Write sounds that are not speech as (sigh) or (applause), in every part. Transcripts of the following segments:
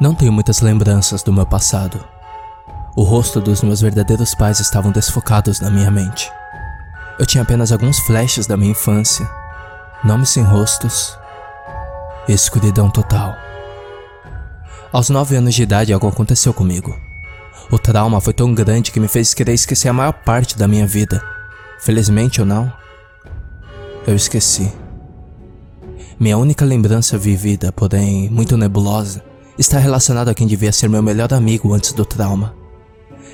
Não tenho muitas lembranças do meu passado. O rosto dos meus verdadeiros pais estavam desfocados na minha mente. Eu tinha apenas alguns flashes da minha infância, nomes sem rostos escuridão total. Aos nove anos de idade, algo aconteceu comigo. O trauma foi tão grande que me fez querer esquecer a maior parte da minha vida. Felizmente ou não, eu esqueci. Minha única lembrança vivida, porém muito nebulosa, está relacionada a quem devia ser meu melhor amigo antes do trauma.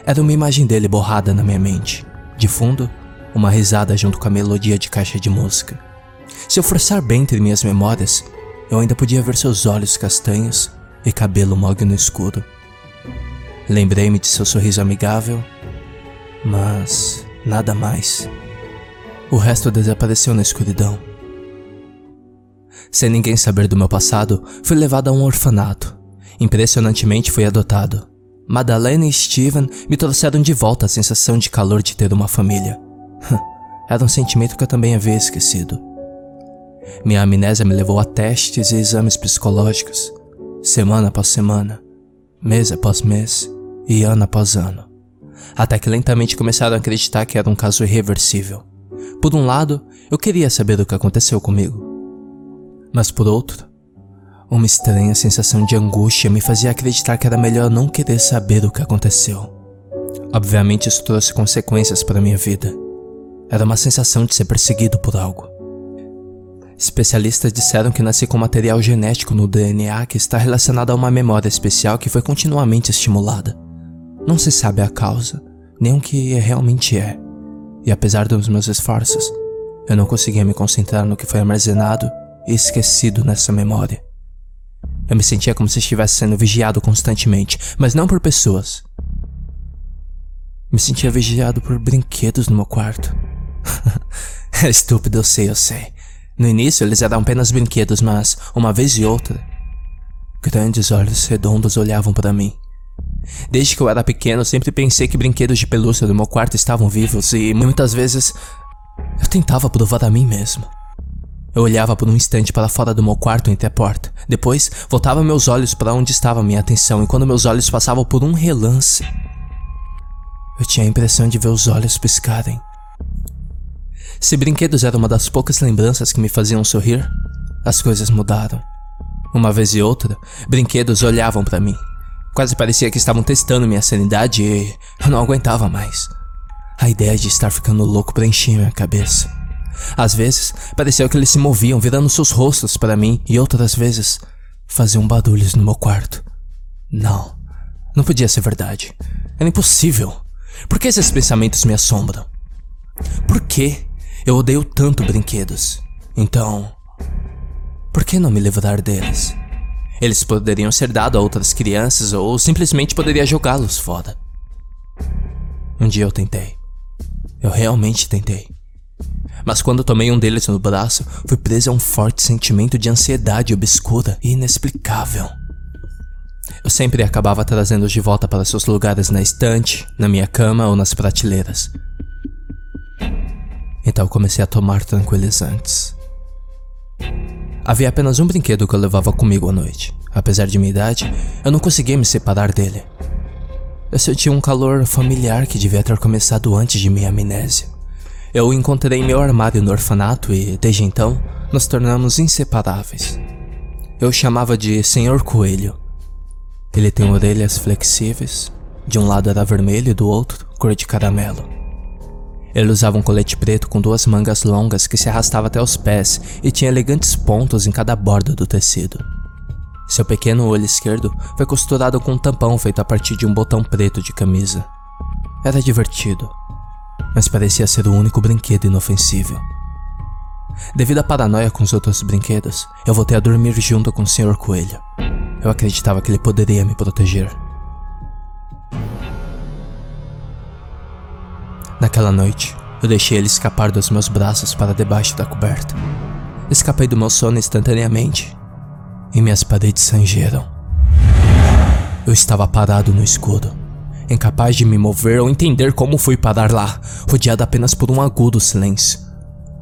Era uma imagem dele borrada na minha mente. De fundo, uma risada junto com a melodia de caixa de música. Se eu forçar bem entre minhas memórias, eu ainda podia ver seus olhos castanhos e cabelo mogno escuro. Lembrei-me de seu sorriso amigável, mas nada mais. O resto desapareceu na escuridão. Sem ninguém saber do meu passado, fui levado a um orfanato. Impressionantemente fui adotado. Madalena e Steven me trouxeram de volta a sensação de calor de ter uma família. Era um sentimento que eu também havia esquecido. Minha amnésia me levou a testes e exames psicológicos, semana após semana, mês após mês e ano após ano, até que lentamente começaram a acreditar que era um caso irreversível. Por um lado, eu queria saber o que aconteceu comigo, mas por outro, uma estranha sensação de angústia me fazia acreditar que era melhor não querer saber o que aconteceu. Obviamente, isso trouxe consequências para minha vida. Era uma sensação de ser perseguido por algo. Especialistas disseram que nasci com material genético no DNA que está relacionado a uma memória especial que foi continuamente estimulada. Não se sabe a causa, nem o que realmente é. E apesar dos meus esforços, eu não conseguia me concentrar no que foi armazenado e esquecido nessa memória. Eu me sentia como se estivesse sendo vigiado constantemente, mas não por pessoas. Me sentia vigiado por brinquedos no meu quarto. (laughs) é estúpido, eu sei, eu sei. No início eles eram apenas brinquedos, mas, uma vez e outra, grandes olhos redondos olhavam para mim. Desde que eu era pequeno, sempre pensei que brinquedos de pelúcia do meu quarto estavam vivos e muitas vezes eu tentava provar a mim mesmo. Eu olhava por um instante para fora do meu quarto entre a porta. Depois, voltava meus olhos para onde estava minha atenção e quando meus olhos passavam por um relance, eu tinha a impressão de ver os olhos piscarem. Se brinquedos eram uma das poucas lembranças que me faziam sorrir, as coisas mudaram. Uma vez e outra, brinquedos olhavam para mim. Quase parecia que estavam testando minha sanidade e eu não aguentava mais. A ideia de estar ficando louco preenchia minha cabeça. Às vezes, parecia que eles se moviam, virando seus rostos para mim, e outras vezes, faziam barulhos no meu quarto. Não, não podia ser verdade. Era impossível. Por que esses pensamentos me assombram? Por que eu odeio tanto brinquedos? Então, por que não me livrar deles? Eles poderiam ser dados a outras crianças ou simplesmente poderia jogá-los fora. Um dia eu tentei. Eu realmente tentei mas quando tomei um deles no braço, fui preso a um forte sentimento de ansiedade obscura e inexplicável. Eu sempre acabava trazendo-os de volta para seus lugares na estante, na minha cama ou nas prateleiras. Então comecei a tomar tranquilizantes. Havia apenas um brinquedo que eu levava comigo à noite. Apesar de minha idade, eu não conseguia me separar dele. Eu sentia um calor familiar que devia ter começado antes de minha amnésia. Eu o encontrei em meu armário no orfanato e, desde então, nos tornamos inseparáveis. Eu o chamava de Senhor Coelho. Ele tem orelhas flexíveis, de um lado era vermelho e do outro cor de caramelo. Ele usava um colete preto com duas mangas longas que se arrastava até os pés e tinha elegantes pontos em cada borda do tecido. Seu pequeno olho esquerdo foi costurado com um tampão feito a partir de um botão preto de camisa. Era divertido mas parecia ser o único brinquedo inofensível. Devido à paranoia com os outros brinquedos, eu voltei a dormir junto com o Sr. Coelho. Eu acreditava que ele poderia me proteger. Naquela noite, eu deixei ele escapar dos meus braços para debaixo da coberta. Escapei do meu sono instantaneamente e minhas paredes sangeram. Eu estava parado no escuro incapaz de me mover ou entender como fui parar lá, rodeado apenas por um agudo silêncio.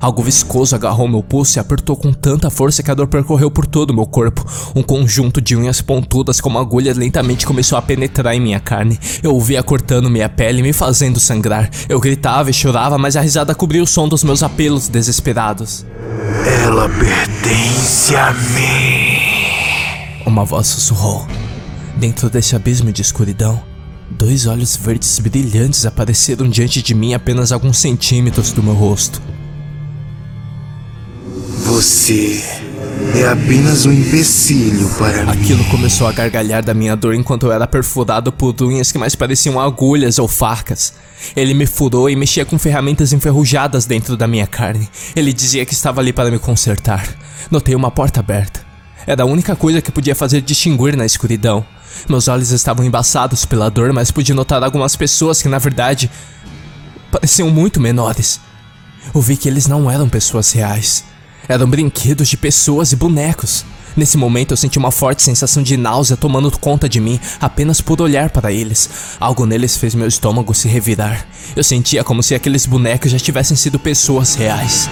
Algo viscoso agarrou meu pulso e apertou com tanta força que a dor percorreu por todo o meu corpo. Um conjunto de unhas pontudas como agulhas lentamente começou a penetrar em minha carne. Eu ouvia cortando minha pele, me fazendo sangrar. Eu gritava e chorava, mas a risada cobriu o som dos meus apelos desesperados. Ela pertence a mim. Uma voz sussurrou. Dentro desse abismo de escuridão, dois olhos verdes brilhantes apareceram diante de mim apenas alguns centímetros do meu rosto. Você é apenas um empecilho para mim. Aquilo começou a gargalhar da minha dor enquanto eu era perfurado por unhas que mais pareciam agulhas ou facas. Ele me furou e mexia com ferramentas enferrujadas dentro da minha carne. Ele dizia que estava ali para me consertar. Notei uma porta aberta. Era a única coisa que podia fazer distinguir na escuridão. Meus olhos estavam embaçados pela dor, mas pude notar algumas pessoas que, na verdade, pareciam muito menores. Eu vi que eles não eram pessoas reais. Eram brinquedos de pessoas e bonecos. Nesse momento eu senti uma forte sensação de náusea tomando conta de mim apenas por olhar para eles. Algo neles fez meu estômago se revirar. Eu sentia como se aqueles bonecos já tivessem sido pessoas reais.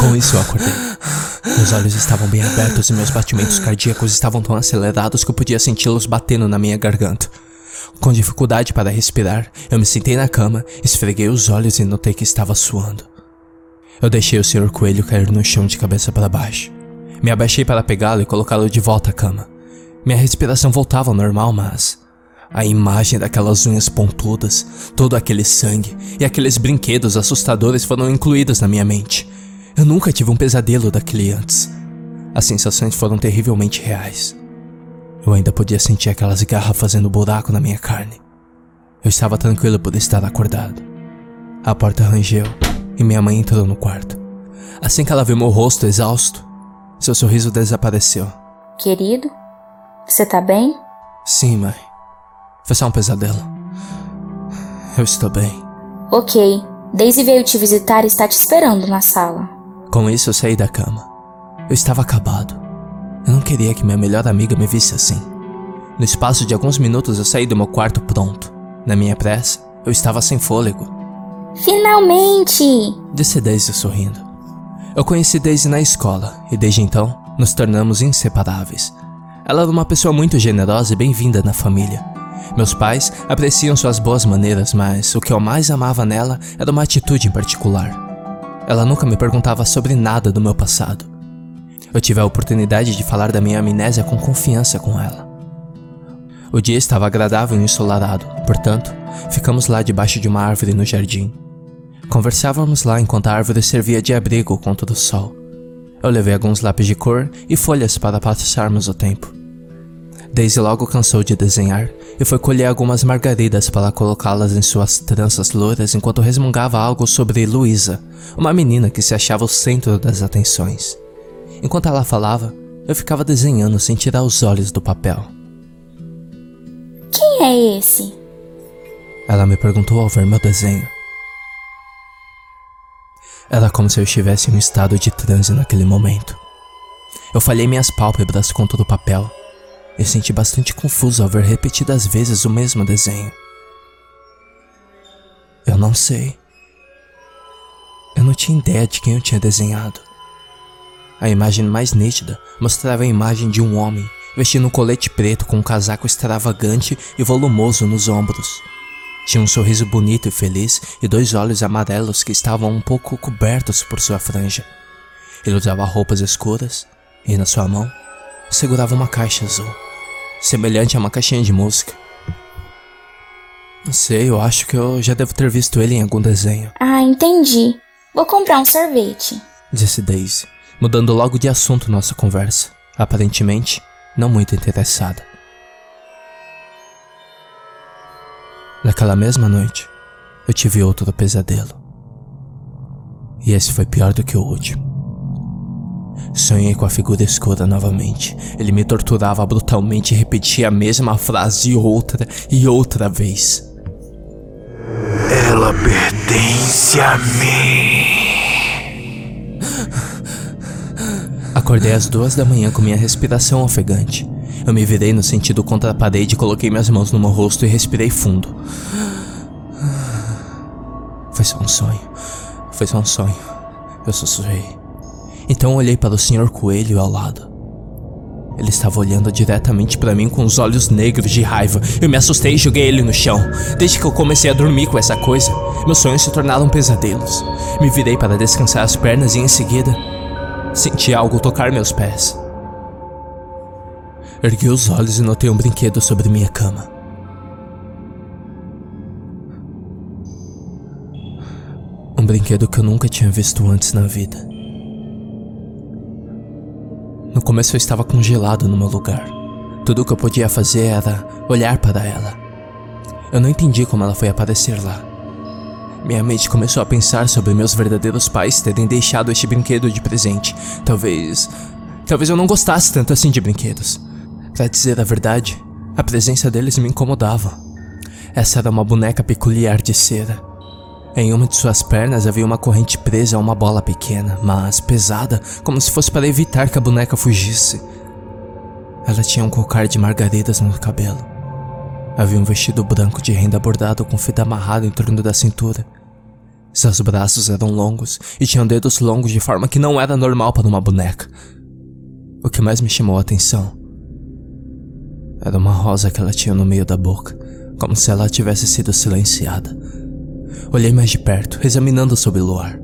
Com isso eu acordei. Meus olhos estavam bem abertos e meus batimentos cardíacos estavam tão acelerados que eu podia senti-los batendo na minha garganta. Com dificuldade para respirar, eu me sentei na cama, esfreguei os olhos e notei que estava suando. Eu deixei o Sr. Coelho cair no chão de cabeça para baixo. Me abaixei para pegá-lo e colocá-lo de volta à cama. Minha respiração voltava ao normal, mas. A imagem daquelas unhas pontudas, todo aquele sangue e aqueles brinquedos assustadores foram incluídos na minha mente. Eu nunca tive um pesadelo daquele antes. As sensações foram terrivelmente reais. Eu ainda podia sentir aquelas garras fazendo buraco na minha carne. Eu estava tranquilo por estar acordado. A porta rangeu e minha mãe entrou no quarto. Assim que ela viu meu rosto exausto, seu sorriso desapareceu. Querido, você tá bem? Sim, mãe. Foi só um pesadelo. Eu estou bem. Ok. Daisy veio te visitar e está te esperando na sala. Com isso, eu saí da cama. Eu estava acabado. Eu não queria que minha melhor amiga me visse assim. No espaço de alguns minutos, eu saí do meu quarto pronto. Na minha pressa, eu estava sem fôlego. Finalmente! Disse Daisy sorrindo. Eu conheci Daisy na escola e desde então nos tornamos inseparáveis. Ela era uma pessoa muito generosa e bem-vinda na família. Meus pais apreciam suas boas maneiras, mas o que eu mais amava nela era uma atitude em particular. Ela nunca me perguntava sobre nada do meu passado. Eu tive a oportunidade de falar da minha amnésia com confiança com ela. O dia estava agradável e ensolarado, portanto, ficamos lá debaixo de uma árvore no jardim. Conversávamos lá enquanto a árvore servia de abrigo contra o sol. Eu levei alguns lápis de cor e folhas para passarmos o tempo. Daisy logo cansou de desenhar e foi colher algumas margaridas para colocá-las em suas tranças louras enquanto resmungava algo sobre Luísa, uma menina que se achava o centro das atenções. Enquanto ela falava, eu ficava desenhando sem tirar os olhos do papel. Quem é esse? Ela me perguntou ao ver meu desenho. Era como se eu estivesse em um estado de transe naquele momento. Eu falhei minhas pálpebras contra o papel e senti bastante confuso ao ver repetidas vezes o mesmo desenho. Eu não sei. Eu não tinha ideia de quem eu tinha desenhado. A imagem mais nítida mostrava a imagem de um homem vestindo um colete preto com um casaco extravagante e volumoso nos ombros. Tinha um sorriso bonito e feliz e dois olhos amarelos que estavam um pouco cobertos por sua franja. Ele usava roupas escuras e na sua mão segurava uma caixa azul, semelhante a uma caixinha de música. Não sei, eu acho que eu já devo ter visto ele em algum desenho, Ah, entendi. Vou comprar um sorvete. disse Daisy, mudando logo de assunto nossa conversa, aparentemente não muito interessada. Naquela mesma noite, eu tive outro pesadelo. E esse foi pior do que o último. Sonhei com a figura escura novamente. Ele me torturava brutalmente e repetia a mesma frase outra e outra vez. Ela pertence a mim. Acordei às duas da manhã com minha respiração ofegante. Eu me virei no sentido contra a parede, coloquei minhas mãos no meu rosto e respirei fundo. Foi só um sonho. Foi só um sonho. Eu sussurrei. Então olhei para o Sr. Coelho ao lado. Ele estava olhando diretamente para mim com os olhos negros de raiva. Eu me assustei e joguei ele no chão. Desde que eu comecei a dormir com essa coisa, meus sonhos se tornaram pesadelos. Me virei para descansar as pernas e em seguida senti algo tocar meus pés. Ergui os olhos e notei um brinquedo sobre minha cama. Um brinquedo que eu nunca tinha visto antes na vida. No começo eu estava congelado no meu lugar. Tudo o que eu podia fazer era olhar para ela. Eu não entendi como ela foi aparecer lá. Minha mente começou a pensar sobre meus verdadeiros pais terem deixado este brinquedo de presente. Talvez. Talvez eu não gostasse tanto assim de brinquedos. Pra dizer a verdade, a presença deles me incomodava. Essa era uma boneca peculiar de cera. Em uma de suas pernas havia uma corrente presa a uma bola pequena, mas pesada, como se fosse para evitar que a boneca fugisse. Ela tinha um cocar de margaridas no cabelo. Havia um vestido branco de renda bordado com fita amarrada em torno da cintura. Seus braços eram longos e tinham dedos longos de forma que não era normal para uma boneca. O que mais me chamou a atenção era uma rosa que ela tinha no meio da boca, como se ela tivesse sido silenciada. Olhei mais de perto, examinando sob o luar.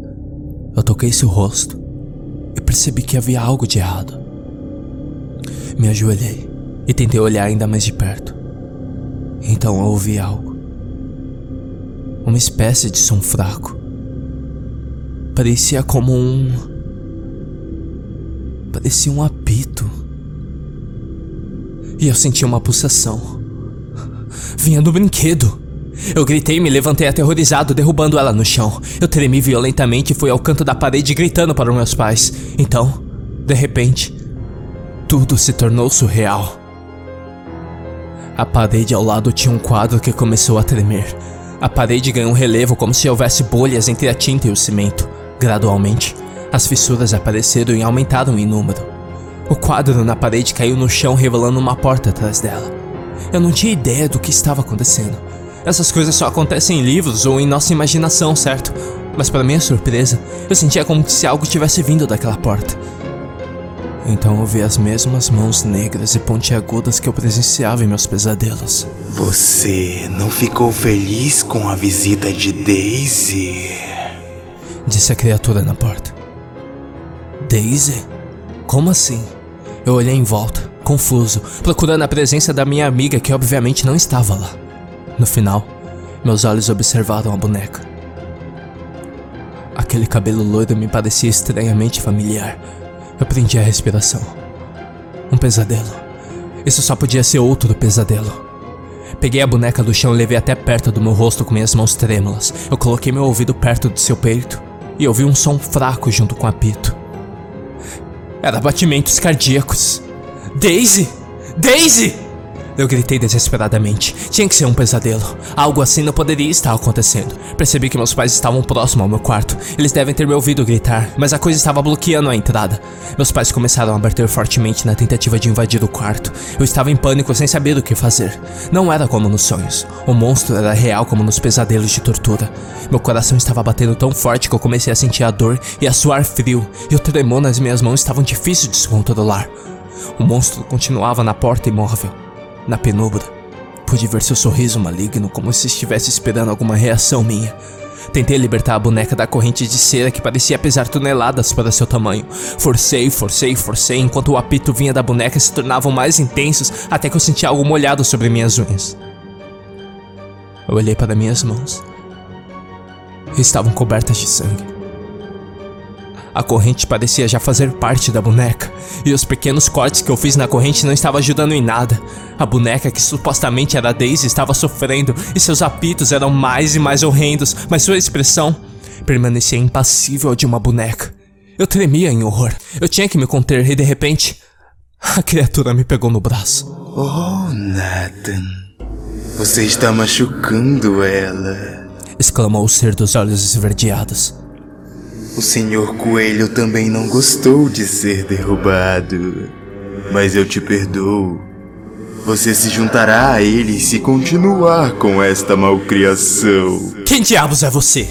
Eu toquei seu rosto e percebi que havia algo de errado. Me ajoelhei e tentei olhar ainda mais de perto. Então eu ouvi algo. Uma espécie de som fraco. Parecia como um. Parecia um apito. E eu senti uma pulsação. Vinha do brinquedo. Eu gritei e me levantei aterrorizado, derrubando ela no chão. Eu tremi violentamente e fui ao canto da parede gritando para meus pais. Então, de repente, tudo se tornou surreal. A parede ao lado tinha um quadro que começou a tremer. A parede ganhou um relevo como se houvesse bolhas entre a tinta e o cimento. Gradualmente, as fissuras apareceram e aumentaram em número. O quadro na parede caiu no chão, revelando uma porta atrás dela. Eu não tinha ideia do que estava acontecendo. Essas coisas só acontecem em livros ou em nossa imaginação, certo? Mas para minha surpresa, eu sentia como se algo tivesse vindo daquela porta. Então eu vi as mesmas mãos negras e pontiagudas que eu presenciava em meus pesadelos. Você não ficou feliz com a visita de Daisy? Disse a criatura na porta. Daisy? Como assim? Eu olhei em volta, confuso, procurando a presença da minha amiga que obviamente não estava lá. No final, meus olhos observaram a boneca. Aquele cabelo loiro me parecia estranhamente familiar. Eu prendi a respiração. Um pesadelo. Isso só podia ser outro pesadelo. Peguei a boneca do chão e levei até perto do meu rosto com minhas mãos trêmulas. Eu coloquei meu ouvido perto do seu peito e ouvi um som fraco junto com o apito. Era batimentos cardíacos. Daisy! Daisy! Eu gritei desesperadamente. Tinha que ser um pesadelo. Algo assim não poderia estar acontecendo. Percebi que meus pais estavam próximo ao meu quarto. Eles devem ter me ouvido gritar, mas a coisa estava bloqueando a entrada. Meus pais começaram a bater fortemente na tentativa de invadir o quarto. Eu estava em pânico sem saber o que fazer. Não era como nos sonhos. O monstro era real como nos pesadelos de tortura. Meu coração estava batendo tão forte que eu comecei a sentir a dor e a suar frio, e o tremor nas minhas mãos estavam difícil de se controlar. O monstro continuava na porta imóvel. Na penumbra, pude ver seu sorriso maligno como se estivesse esperando alguma reação minha. Tentei libertar a boneca da corrente de cera que parecia pesar toneladas para seu tamanho. Forcei, forcei, forcei, enquanto o apito vinha da boneca se tornavam mais intensos até que eu senti algo molhado sobre minhas unhas. Eu olhei para minhas mãos. Estavam cobertas de sangue. A corrente parecia já fazer parte da boneca, e os pequenos cortes que eu fiz na corrente não estavam ajudando em nada. A boneca que supostamente era Daisy estava sofrendo, e seus apitos eram mais e mais horrendos, mas sua expressão permanecia impassível de uma boneca. Eu tremia em horror. Eu tinha que me conter e de repente, a criatura me pegou no braço. Oh, Nathan. Você está machucando ela. Exclamou o ser dos olhos esverdeados. O senhor Coelho também não gostou de ser derrubado. Mas eu te perdoo. Você se juntará a ele se continuar com esta malcriação. Quem diabos é você?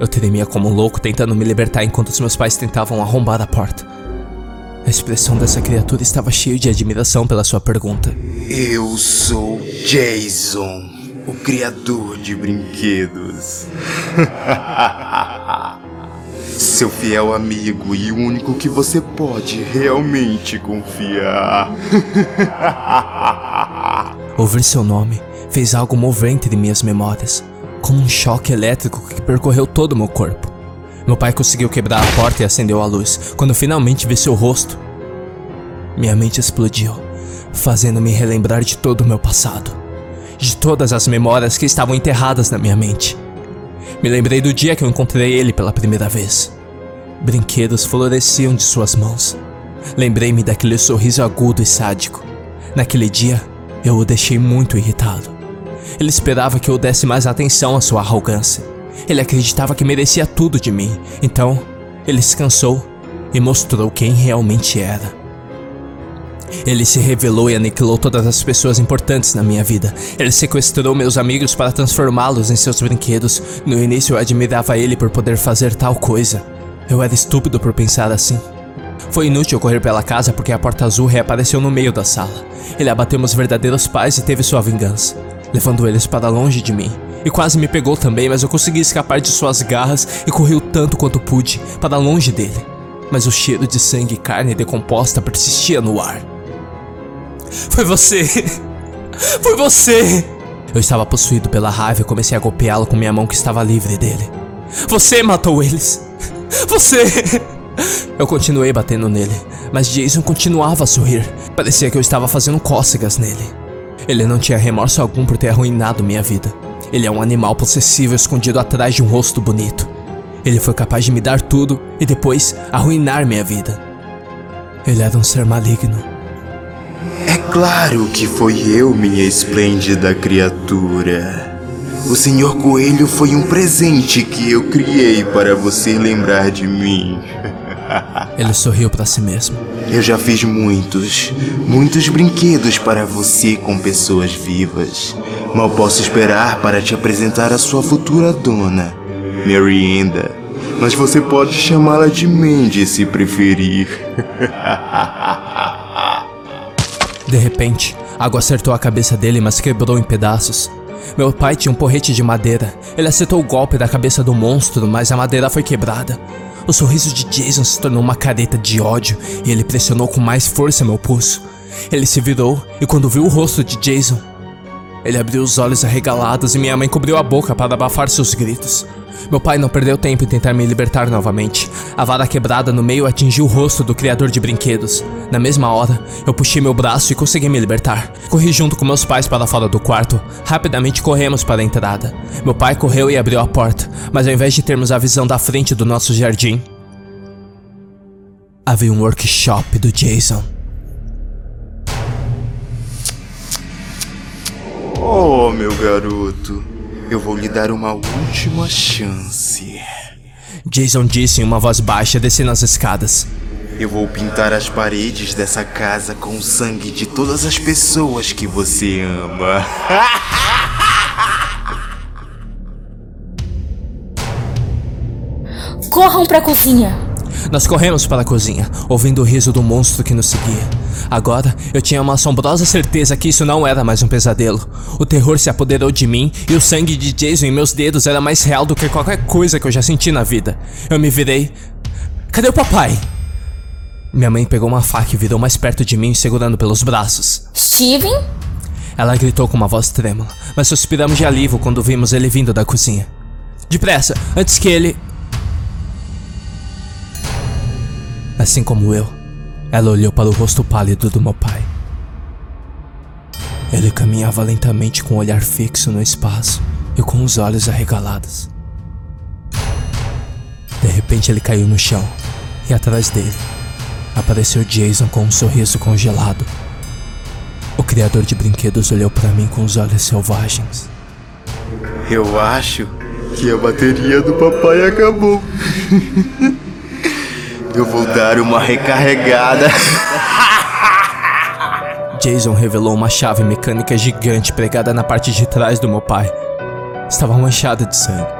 Eu tremia como um louco tentando me libertar enquanto os meus pais tentavam arrombar a porta. A expressão dessa criatura estava cheia de admiração pela sua pergunta. Eu sou Jason, o criador de brinquedos. (laughs) Seu fiel amigo e o único que você pode realmente confiar. (laughs) Ouvir seu nome fez algo mover entre minhas memórias, como um choque elétrico que percorreu todo o meu corpo. Meu pai conseguiu quebrar a porta e acendeu a luz quando finalmente vi seu rosto. Minha mente explodiu, fazendo-me relembrar de todo o meu passado, de todas as memórias que estavam enterradas na minha mente. Me lembrei do dia que eu encontrei ele pela primeira vez. Brinquedos floresciam de suas mãos. Lembrei-me daquele sorriso agudo e sádico. Naquele dia, eu o deixei muito irritado. Ele esperava que eu desse mais atenção à sua arrogância. Ele acreditava que merecia tudo de mim. Então, ele se cansou e mostrou quem realmente era. Ele se revelou e aniquilou todas as pessoas importantes na minha vida. Ele sequestrou meus amigos para transformá-los em seus brinquedos. No início eu admirava ele por poder fazer tal coisa. Eu era estúpido por pensar assim. Foi inútil correr pela casa porque a porta azul reapareceu no meio da sala. Ele abateu meus verdadeiros pais e teve sua vingança, levando eles para longe de mim. E quase me pegou também, mas eu consegui escapar de suas garras e corri o tanto quanto pude para longe dele. Mas o cheiro de sangue e carne decomposta persistia no ar. Foi você! Foi você! Eu estava possuído pela raiva e comecei a golpeá-lo com minha mão que estava livre dele. Você matou eles! Você! Eu continuei batendo nele, mas Jason continuava a sorrir. Parecia que eu estava fazendo cócegas nele. Ele não tinha remorso algum por ter arruinado minha vida. Ele é um animal possessivo escondido atrás de um rosto bonito. Ele foi capaz de me dar tudo e depois arruinar minha vida. Ele era um ser maligno. Claro que foi eu, minha esplêndida criatura. O Senhor Coelho foi um presente que eu criei para você lembrar de mim. (laughs) Ele sorriu para si mesmo. Eu já fiz muitos, muitos brinquedos para você com pessoas vivas. Mal posso esperar para te apresentar a sua futura dona, Merienda. Mas você pode chamá-la de Mandy se preferir. (laughs) De repente, água acertou a cabeça dele, mas quebrou em pedaços. Meu pai tinha um porrete de madeira. Ele acertou o golpe da cabeça do monstro, mas a madeira foi quebrada. O sorriso de Jason se tornou uma careta de ódio e ele pressionou com mais força meu pulso. Ele se virou e quando viu o rosto de Jason, ele abriu os olhos arregalados e minha mãe cobriu a boca para abafar seus gritos. Meu pai não perdeu tempo em tentar me libertar novamente. A vara quebrada no meio atingiu o rosto do criador de brinquedos. Na mesma hora, eu puxei meu braço e consegui me libertar. Corri junto com meus pais para fora do quarto. Rapidamente corremos para a entrada. Meu pai correu e abriu a porta, mas ao invés de termos a visão da frente do nosso jardim, havia um workshop do Jason. Oh, meu garoto, eu vou lhe dar uma última chance. Jason disse em uma voz baixa descendo as escadas. Eu vou pintar as paredes dessa casa com o sangue de todas as pessoas que você ama. Corram pra cozinha! Nós corremos para a cozinha, ouvindo o riso do monstro que nos seguia. Agora eu tinha uma assombrosa certeza que isso não era mais um pesadelo. O terror se apoderou de mim e o sangue de Jason em meus dedos era mais real do que qualquer coisa que eu já senti na vida. Eu me virei. Cadê o papai? Minha mãe pegou uma faca e virou mais perto de mim, segurando pelos braços. Steven? Ela gritou com uma voz trêmula, mas suspiramos de alívio quando vimos ele vindo da cozinha. Depressa, antes que ele. Assim como eu, ela olhou para o rosto pálido do meu pai. Ele caminhava lentamente com o olhar fixo no espaço e com os olhos arregalados. De repente ele caiu no chão e atrás dele apareceu Jason com um sorriso congelado. O criador de brinquedos olhou para mim com os olhos selvagens. Eu acho que a bateria do papai acabou. (laughs) Eu vou dar uma recarregada. (laughs) Jason revelou uma chave mecânica gigante pregada na parte de trás do meu pai. Estava manchada de sangue.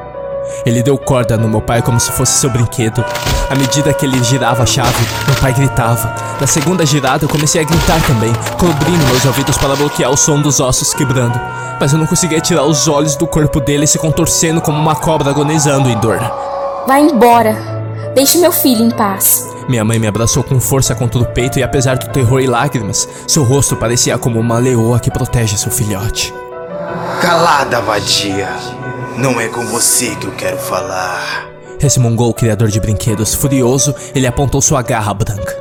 Ele deu corda no meu pai como se fosse seu brinquedo. À medida que ele girava a chave, meu pai gritava. Na segunda girada, eu comecei a gritar também, cobrindo meus ouvidos para bloquear o som dos ossos quebrando. Mas eu não conseguia tirar os olhos do corpo dele se contorcendo como uma cobra agonizando em dor. Vai embora. Deixe meu filho em paz. Minha mãe me abraçou com força contra o peito e, apesar do terror e lágrimas, seu rosto parecia como uma leoa que protege seu filhote. Calada, vadia. Não é com você que eu quero falar. Resmungou o criador de brinquedos. Furioso, ele apontou sua garra branca.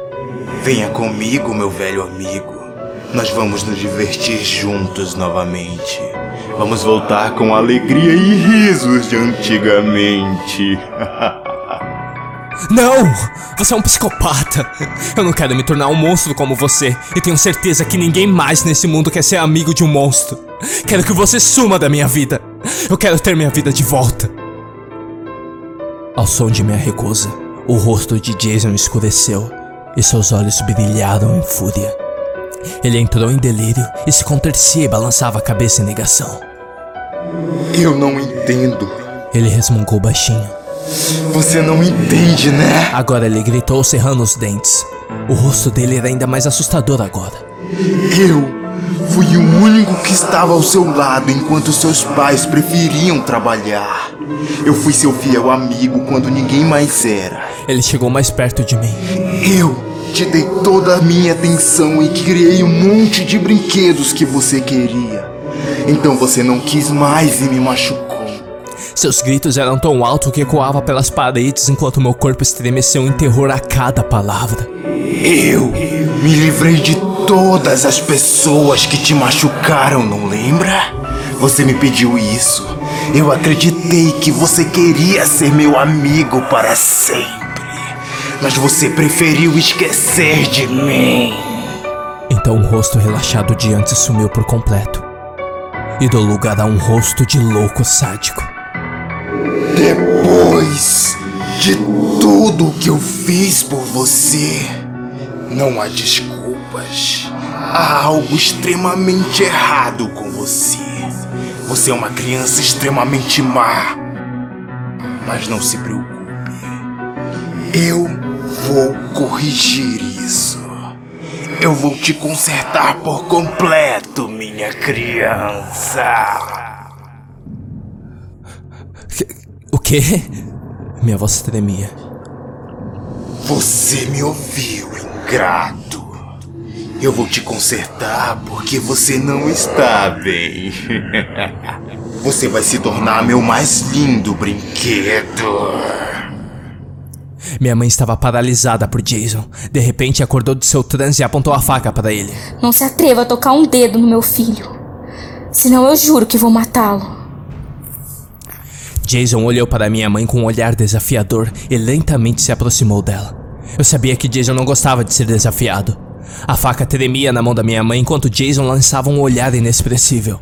Venha comigo, meu velho amigo. Nós vamos nos divertir juntos novamente. Vamos voltar com alegria e risos de antigamente. (laughs) Não! Você é um psicopata! Eu não quero me tornar um monstro como você, e tenho certeza que ninguém mais nesse mundo quer ser amigo de um monstro. Quero que você suma da minha vida. Eu quero ter minha vida de volta. Ao som de minha recusa, o rosto de Jason escureceu e seus olhos brilharam em fúria. Ele entrou em delírio e se contorcia e balançava a cabeça em negação. Eu não entendo. Ele resmungou baixinho. Você não entende, né? Agora ele gritou cerrando os dentes. O rosto dele era ainda mais assustador agora. Eu fui o único que estava ao seu lado enquanto seus pais preferiam trabalhar. Eu fui seu fiel amigo quando ninguém mais era. Ele chegou mais perto de mim. Eu te dei toda a minha atenção e criei um monte de brinquedos que você queria. Então você não quis mais e me machucou. Seus gritos eram tão altos que ecoava pelas paredes enquanto meu corpo estremeceu em terror a cada palavra. Eu me livrei de todas as pessoas que te machucaram, não lembra? Você me pediu isso. Eu acreditei que você queria ser meu amigo para sempre. Mas você preferiu esquecer de mim. Então o rosto relaxado de antes sumiu por completo. E deu lugar a um rosto de louco sádico. Depois de tudo que eu fiz por você, não há desculpas. Há algo extremamente errado com você. Você é uma criança extremamente má. Mas não se preocupe. Eu vou corrigir isso. Eu vou te consertar por completo, minha criança. O quê? Minha voz tremia. Você me ouviu, ingrato. Eu vou te consertar porque você não está bem. (laughs) Você vai se tornar meu mais lindo brinquedo. Minha mãe estava paralisada por Jason. De repente acordou de seu transe e apontou a faca para ele. Não se atreva a tocar um dedo no meu filho. Senão eu juro que vou matá-lo. Jason olhou para minha mãe com um olhar desafiador e lentamente se aproximou dela. Eu sabia que Jason não gostava de ser desafiado. A faca tremia na mão da minha mãe enquanto Jason lançava um olhar inexpressível.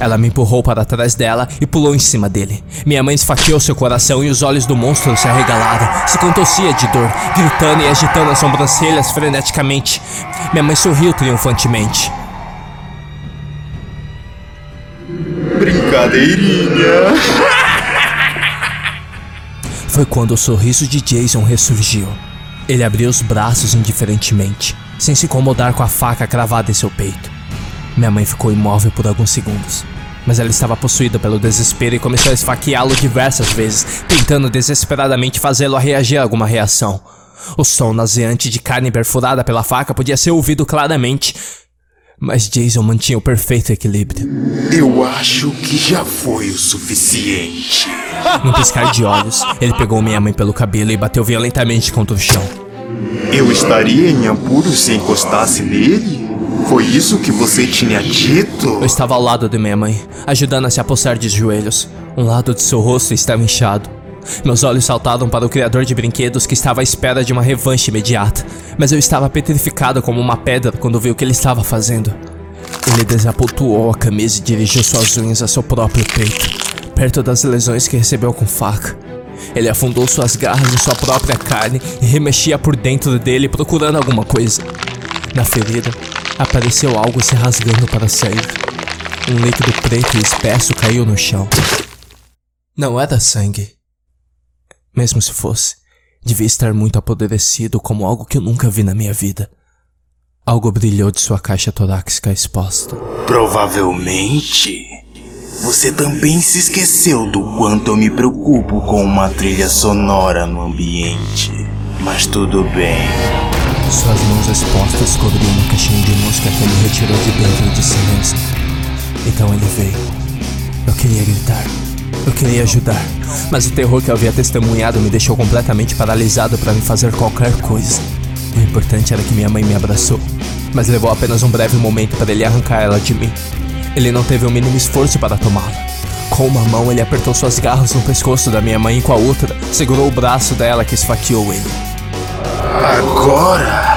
Ela me empurrou para trás dela e pulou em cima dele. Minha mãe esfaqueou seu coração e os olhos do monstro se arregalaram. Se contorcia de dor, gritando e agitando as sobrancelhas freneticamente. Minha mãe sorriu triunfantemente. (laughs) Foi quando o sorriso de Jason ressurgiu. Ele abriu os braços indiferentemente, sem se incomodar com a faca cravada em seu peito. Minha mãe ficou imóvel por alguns segundos, mas ela estava possuída pelo desespero e começou a esfaqueá-lo diversas vezes, tentando desesperadamente fazê-lo reagir a alguma reação. O som naseante de carne perfurada pela faca podia ser ouvido claramente, mas Jason mantinha o perfeito equilíbrio. Eu acho que já foi o suficiente. (laughs) Num piscar de olhos, ele pegou minha mãe pelo cabelo e bateu violentamente contra o chão. Eu estaria em apuros se encostasse nele? Foi isso que você tinha dito? Eu estava ao lado de minha mãe, ajudando a se apossar de joelhos. Um lado de seu rosto estava inchado. Meus olhos saltaram para o criador de brinquedos que estava à espera de uma revanche imediata, mas eu estava petrificado como uma pedra quando vi o que ele estava fazendo. Ele desabotoou a camisa e dirigiu suas unhas a seu próprio peito, perto das lesões que recebeu com faca. Ele afundou suas garras em sua própria carne e remexia por dentro dele procurando alguma coisa. Na ferida, apareceu algo se rasgando para sair. Um líquido preto e espesso caiu no chão. Não era sangue. Mesmo se fosse, devia estar muito apodrecido como algo que eu nunca vi na minha vida. Algo brilhou de sua caixa torácica exposta. Provavelmente. Você também se esqueceu do quanto eu me preocupo com uma trilha sonora no ambiente. Mas tudo bem. Suas mãos expostas cobriam uma caixinha de música que ele retirou de dentro de si mesmo. Então ele veio. Eu queria gritar. Eu queria ajudar. Mas o terror que eu havia testemunhado me deixou completamente paralisado para me fazer qualquer coisa. O importante era que minha mãe me abraçou. Mas levou apenas um breve momento para ele arrancar ela de mim. Ele não teve o mínimo esforço para tomá-la. Com uma mão, ele apertou suas garras no pescoço da minha mãe e com a outra, segurou o braço dela que esfaqueou ele. Agora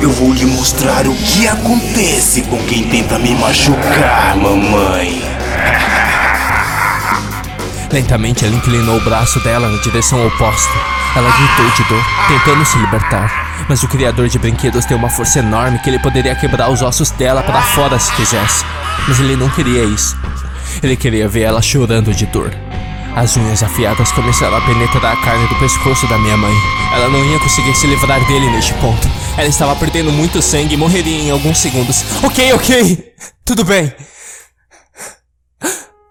eu vou lhe mostrar o que acontece com quem tenta me machucar, mamãe. Lentamente, ele inclinou o braço dela na direção oposta. Ela gritou de dor, tentando se libertar. Mas o criador de brinquedos tem uma força enorme que ele poderia quebrar os ossos dela para fora se quisesse. Mas ele não queria isso. Ele queria ver ela chorando de dor. As unhas afiadas começaram a penetrar a carne do pescoço da minha mãe. Ela não ia conseguir se livrar dele neste ponto. Ela estava perdendo muito sangue e morreria em alguns segundos. Ok, ok! Tudo bem.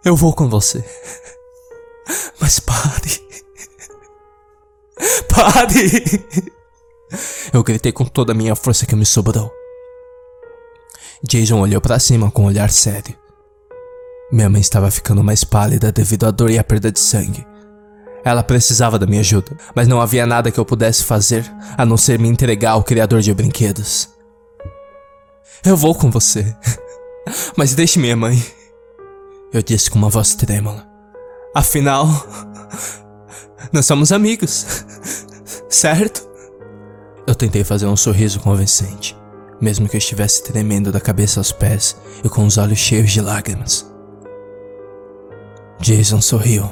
Eu vou com você. Mas pare. Pare! Eu gritei com toda a minha força que me sobrou. Jason olhou para cima com um olhar sério. Minha mãe estava ficando mais pálida devido à dor e à perda de sangue. Ela precisava da minha ajuda, mas não havia nada que eu pudesse fazer a não ser me entregar ao criador de brinquedos. Eu vou com você, (laughs) mas deixe minha mãe. Eu disse com uma voz trêmula. Afinal, nós somos amigos, certo? Eu tentei fazer um sorriso convincente, mesmo que eu estivesse tremendo da cabeça aos pés e com os olhos cheios de lágrimas. Jason sorriu.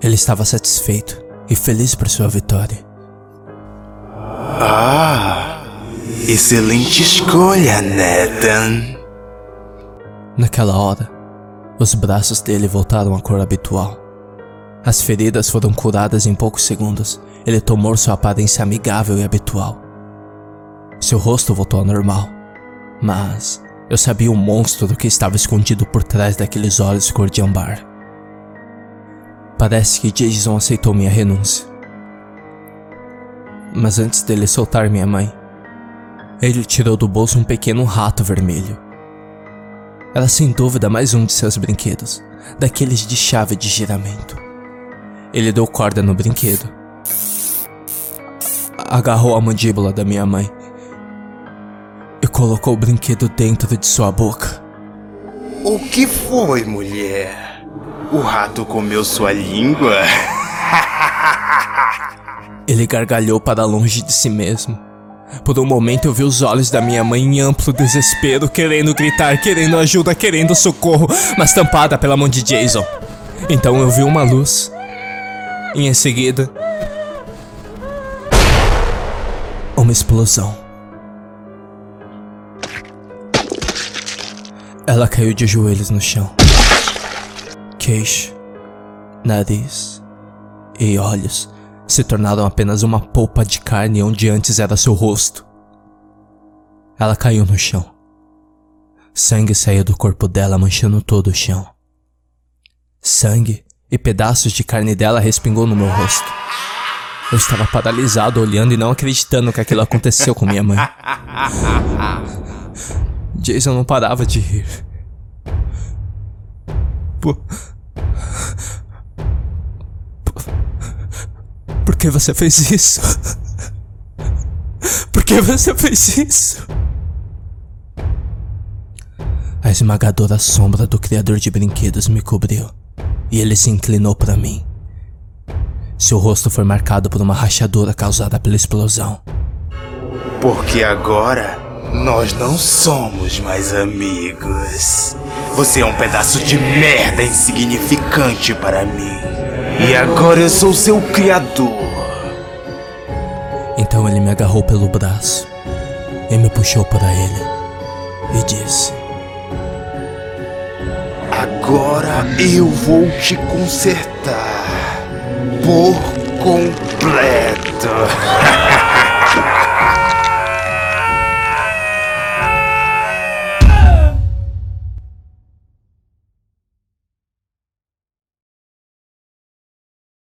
Ele estava satisfeito e feliz por sua vitória. Ah, excelente escolha, Nathan. Naquela hora, os braços dele voltaram à cor habitual. As feridas foram curadas em poucos segundos. Ele tomou sua aparência amigável e habitual. Seu rosto voltou ao normal. Mas eu sabia o monstro que estava escondido por trás daqueles olhos cor de ambar. Parece que Jason aceitou minha renúncia. Mas antes dele soltar minha mãe, ele tirou do bolso um pequeno rato vermelho. Era sem dúvida mais um de seus brinquedos, daqueles de chave de giramento. Ele deu corda no brinquedo. Agarrou a mandíbula da minha mãe e colocou o brinquedo dentro de sua boca. O que foi, mulher? O rato comeu sua língua? (laughs) Ele gargalhou para longe de si mesmo. Por um momento eu vi os olhos da minha mãe em amplo desespero, querendo gritar, querendo ajuda, querendo socorro, mas tampada pela mão de Jason. Então eu vi uma luz. E em seguida. Uma explosão. Ela caiu de joelhos no chão. Queixo, nariz e olhos se tornaram apenas uma polpa de carne onde antes era seu rosto. Ela caiu no chão. Sangue saía do corpo dela, manchando todo o chão. Sangue e pedaços de carne dela respingou no meu rosto. Eu estava paralisado, olhando e não acreditando que aquilo aconteceu com minha mãe. Jason não parava de rir. Por... Por que você fez isso? (laughs) Por que você fez isso? A esmagadora sombra do criador de brinquedos me cobriu e ele se inclinou para mim. Seu rosto foi marcado por uma rachadura causada pela explosão. Porque agora nós não somos mais amigos. Você é um pedaço de merda insignificante para mim. E agora eu sou seu criador. Então ele me agarrou pelo braço e me puxou para ele e disse: Agora eu vou te consertar por completo. (laughs)